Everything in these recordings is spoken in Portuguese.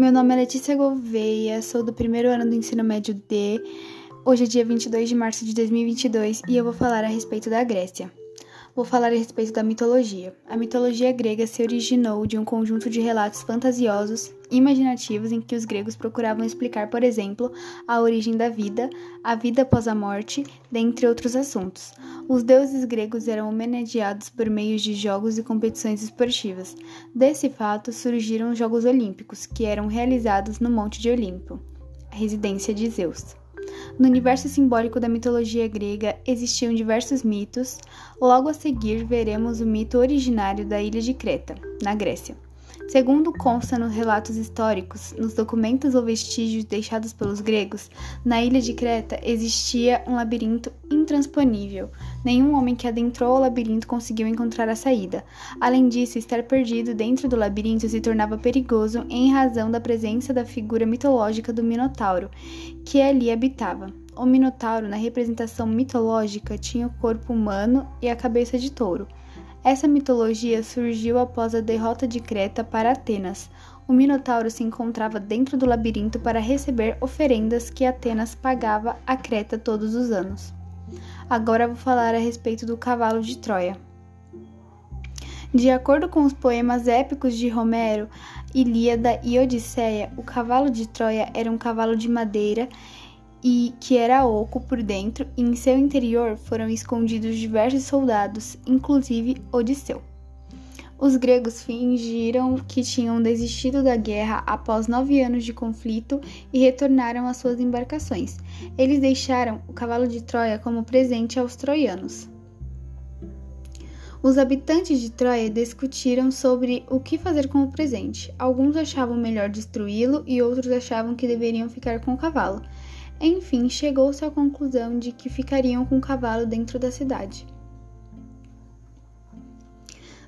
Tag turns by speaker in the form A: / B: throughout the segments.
A: Meu nome é Letícia Gouveia, sou do primeiro ano do ensino médio D. Hoje é dia 22 de março de 2022 e eu vou falar a respeito da Grécia. Vou falar a respeito da mitologia. A mitologia grega se originou de um conjunto de relatos fantasiosos, imaginativos, em que os gregos procuravam explicar, por exemplo, a origem da vida, a vida após a morte, dentre outros assuntos. Os deuses gregos eram homenageados por meio de jogos e competições esportivas. Desse fato surgiram os Jogos Olímpicos, que eram realizados no Monte de Olimpo, a residência de Zeus. No universo simbólico da mitologia grega existiam diversos mitos. Logo a seguir, veremos o mito originário da ilha de Creta, na Grécia. Segundo consta nos relatos históricos, nos documentos ou vestígios deixados pelos gregos, na ilha de Creta existia um labirinto intransponível. Nenhum homem que adentrou o labirinto conseguiu encontrar a saída. Além disso, estar perdido dentro do labirinto se tornava perigoso em razão da presença da figura mitológica do Minotauro, que ali habitava. O Minotauro, na representação mitológica, tinha o corpo humano e a cabeça de touro. Essa mitologia surgiu após a derrota de Creta para Atenas. O Minotauro se encontrava dentro do labirinto para receber oferendas que Atenas pagava a Creta todos os anos. Agora vou falar a respeito do cavalo de Troia. De acordo com os poemas épicos de Homero, Ilíada e Odisseia, o cavalo de Troia era um cavalo de madeira e que era oco por dentro, e em seu interior foram escondidos diversos soldados, inclusive Odisseu. Os gregos fingiram que tinham desistido da guerra após nove anos de conflito e retornaram às suas embarcações. Eles deixaram o cavalo de Troia como presente aos troianos. Os habitantes de Troia discutiram sobre o que fazer com o presente. Alguns achavam melhor destruí-lo e outros achavam que deveriam ficar com o cavalo. Enfim, chegou-se à conclusão de que ficariam com o cavalo dentro da cidade.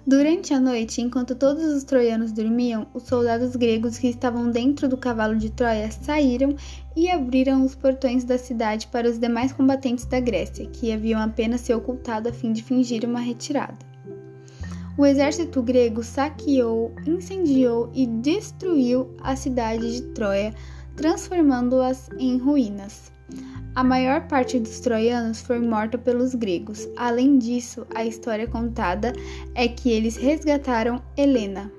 A: Durante a noite, enquanto todos os troianos dormiam, os soldados gregos que estavam dentro do cavalo de Troia saíram e abriram os portões da cidade para os demais combatentes da Grécia, que haviam apenas se ocultado a fim de fingir uma retirada. O exército grego saqueou, incendiou e destruiu a cidade de Troia, transformando-as em ruínas. A maior parte dos troianos foi morta pelos gregos. Além disso, a história contada é que eles resgataram Helena.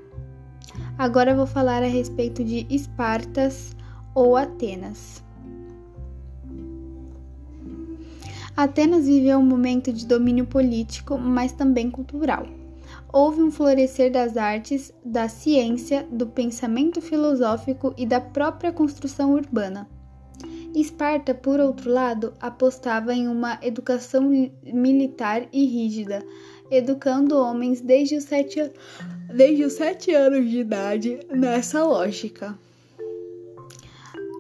A: Agora vou falar a respeito de Espartas ou Atenas. Atenas viveu um momento de domínio político, mas também cultural houve um florescer das artes, da ciência, do pensamento filosófico e da própria construção urbana. Esparta, por outro lado, apostava em uma educação militar e rígida, educando homens desde os sete, desde os sete anos de idade nessa lógica.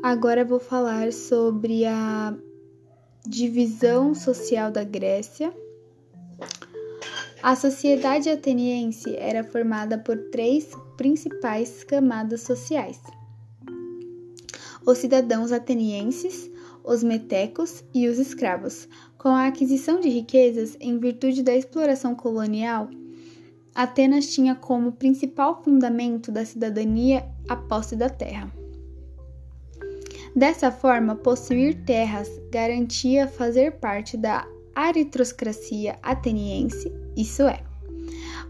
A: Agora vou falar sobre a divisão social da Grécia a sociedade ateniense era formada por três principais camadas sociais: os cidadãos atenienses, os metecos e os escravos. Com a aquisição de riquezas em virtude da exploração colonial, Atenas tinha como principal fundamento da cidadania a posse da terra. Dessa forma, possuir terras garantia fazer parte da aristocracia ateniense, isso é,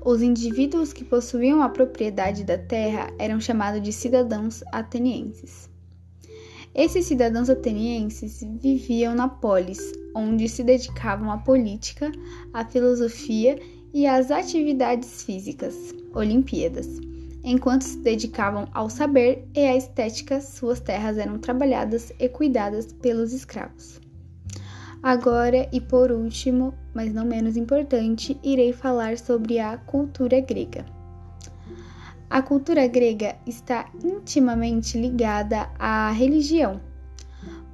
A: os indivíduos que possuíam a propriedade da terra eram chamados de cidadãos atenienses. Esses cidadãos atenienses viviam na polis, onde se dedicavam à política, à filosofia e às atividades físicas, Olimpíadas. Enquanto se dedicavam ao saber e à estética, suas terras eram trabalhadas e cuidadas pelos escravos. Agora e por último, mas não menos importante, irei falar sobre a cultura grega. A cultura grega está intimamente ligada à religião,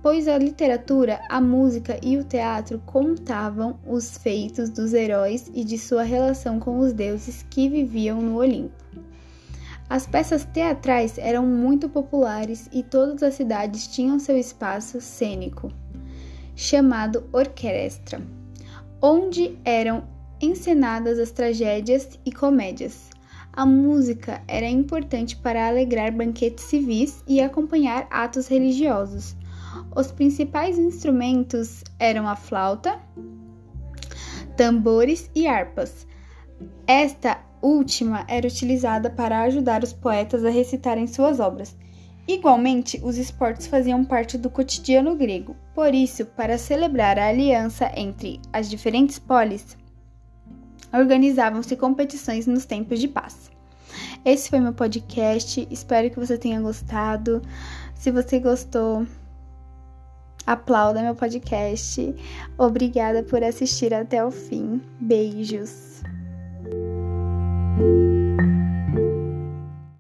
A: pois a literatura, a música e o teatro contavam os feitos dos heróis e de sua relação com os deuses que viviam no Olimpo. As peças teatrais eram muito populares e todas as cidades tinham seu espaço cênico chamado orquestra, onde eram encenadas as tragédias e comédias. A música era importante para alegrar banquetes civis e acompanhar atos religiosos. Os principais instrumentos eram a flauta, tambores e harpas. Esta última era utilizada para ajudar os poetas a recitarem suas obras. Igualmente, os esportes faziam parte do cotidiano grego. Por isso, para celebrar a aliança entre as diferentes polis, organizavam-se competições nos tempos de paz. Esse foi meu podcast. Espero que você tenha gostado. Se você gostou, aplauda meu podcast. Obrigada por assistir até o fim. Beijos.